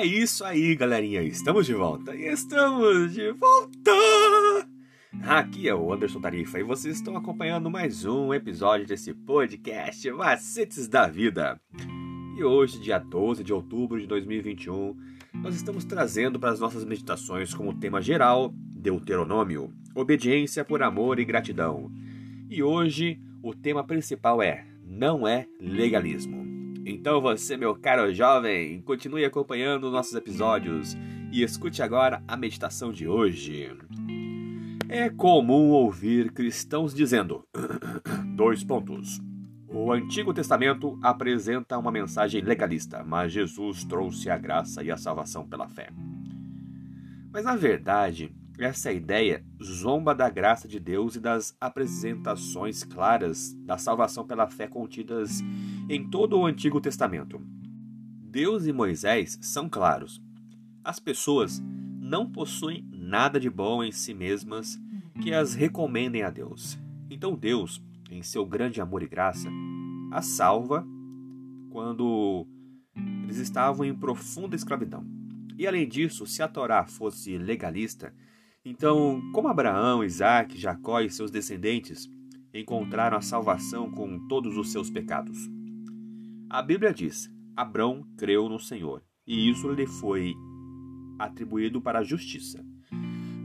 É isso aí, galerinha. Estamos de volta. Estamos de volta! Aqui é o Anderson Tarifa e vocês estão acompanhando mais um episódio desse podcast Macetes da Vida. E hoje, dia 12 de outubro de 2021, nós estamos trazendo para as nossas meditações como tema geral Deuteronômio, obediência por amor e gratidão. E hoje o tema principal é não é legalismo. Então você, meu caro jovem, continue acompanhando nossos episódios e escute agora a meditação de hoje. É comum ouvir cristãos dizendo: dois pontos. O Antigo Testamento apresenta uma mensagem legalista, mas Jesus trouxe a graça e a salvação pela fé. Mas na verdade, essa ideia zomba da graça de Deus e das apresentações claras da salvação pela fé contidas em todo o Antigo Testamento. Deus e Moisés são claros. As pessoas não possuem nada de bom em si mesmas que as recomendem a Deus. Então Deus, em seu grande amor e graça, as salva quando eles estavam em profunda escravidão. E além disso, se a Torá fosse legalista, então, como Abraão, Isaac, Jacó e seus descendentes encontraram a salvação com todos os seus pecados? A Bíblia diz: Abraão creu no Senhor, e isso lhe foi atribuído para a justiça.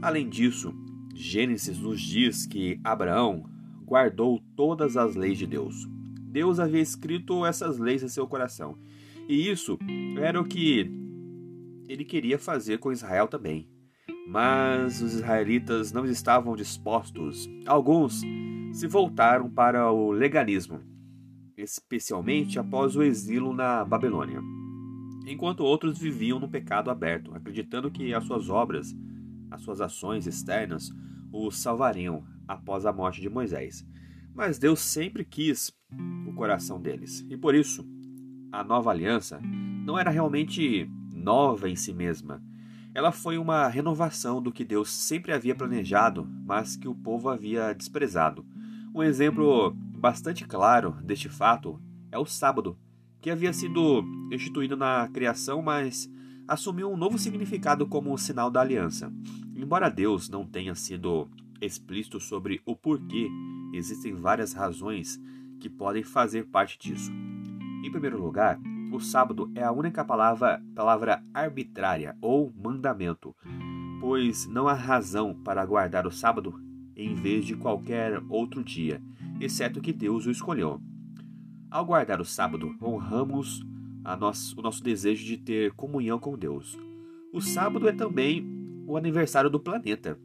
Além disso, Gênesis nos diz que Abraão guardou todas as leis de Deus. Deus havia escrito essas leis em seu coração, e isso era o que ele queria fazer com Israel também. Mas os israelitas não estavam dispostos. Alguns se voltaram para o legalismo, especialmente após o exílio na Babilônia, enquanto outros viviam no pecado aberto, acreditando que as suas obras, as suas ações externas, os salvariam após a morte de Moisés. Mas Deus sempre quis o coração deles, e por isso a nova aliança não era realmente nova em si mesma ela foi uma renovação do que Deus sempre havia planejado, mas que o povo havia desprezado. Um exemplo bastante claro deste fato é o sábado, que havia sido instituído na criação, mas assumiu um novo significado como sinal da aliança. Embora Deus não tenha sido explícito sobre o porquê, existem várias razões que podem fazer parte disso. Em primeiro lugar, o sábado é a única palavra, palavra arbitrária ou mandamento, pois não há razão para guardar o sábado em vez de qualquer outro dia, exceto que Deus o escolheu. Ao guardar o sábado, honramos o nosso desejo de ter comunhão com Deus. O sábado é também o aniversário do planeta.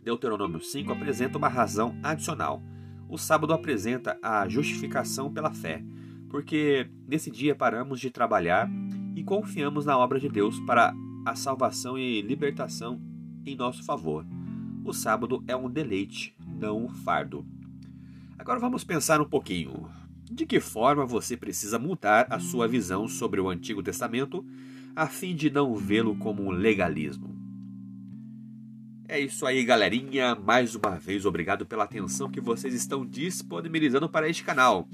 Deuteronômio 5 apresenta uma razão adicional. O sábado apresenta a justificação pela fé porque nesse dia paramos de trabalhar e confiamos na obra de Deus para a salvação e libertação em nosso favor. O sábado é um deleite, não um fardo. Agora vamos pensar um pouquinho. De que forma você precisa mudar a sua visão sobre o Antigo Testamento a fim de não vê-lo como um legalismo? É isso aí, galerinha. Mais uma vez, obrigado pela atenção que vocês estão disponibilizando para este canal.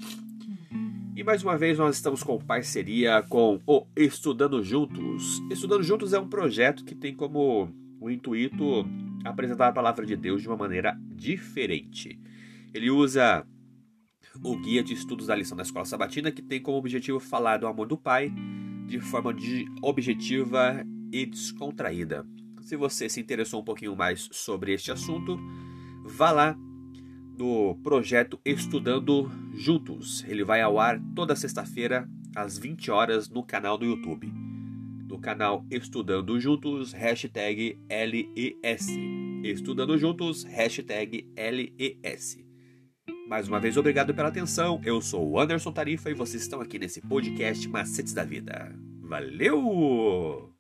E mais uma vez nós estamos com parceria com o Estudando Juntos. Estudando Juntos é um projeto que tem como o intuito apresentar a palavra de Deus de uma maneira diferente. Ele usa o guia de estudos da lição da escola sabatina, que tem como objetivo falar do amor do Pai de forma de objetiva e descontraída. Se você se interessou um pouquinho mais sobre este assunto, vá lá do projeto Estudando Juntos. Ele vai ao ar toda sexta-feira às 20 horas no canal do YouTube. No canal Estudando Juntos, hashtag LES. Estudando Juntos, hashtag LES. Mais uma vez, obrigado pela atenção. Eu sou o Anderson Tarifa e vocês estão aqui nesse podcast Macetes da Vida. Valeu!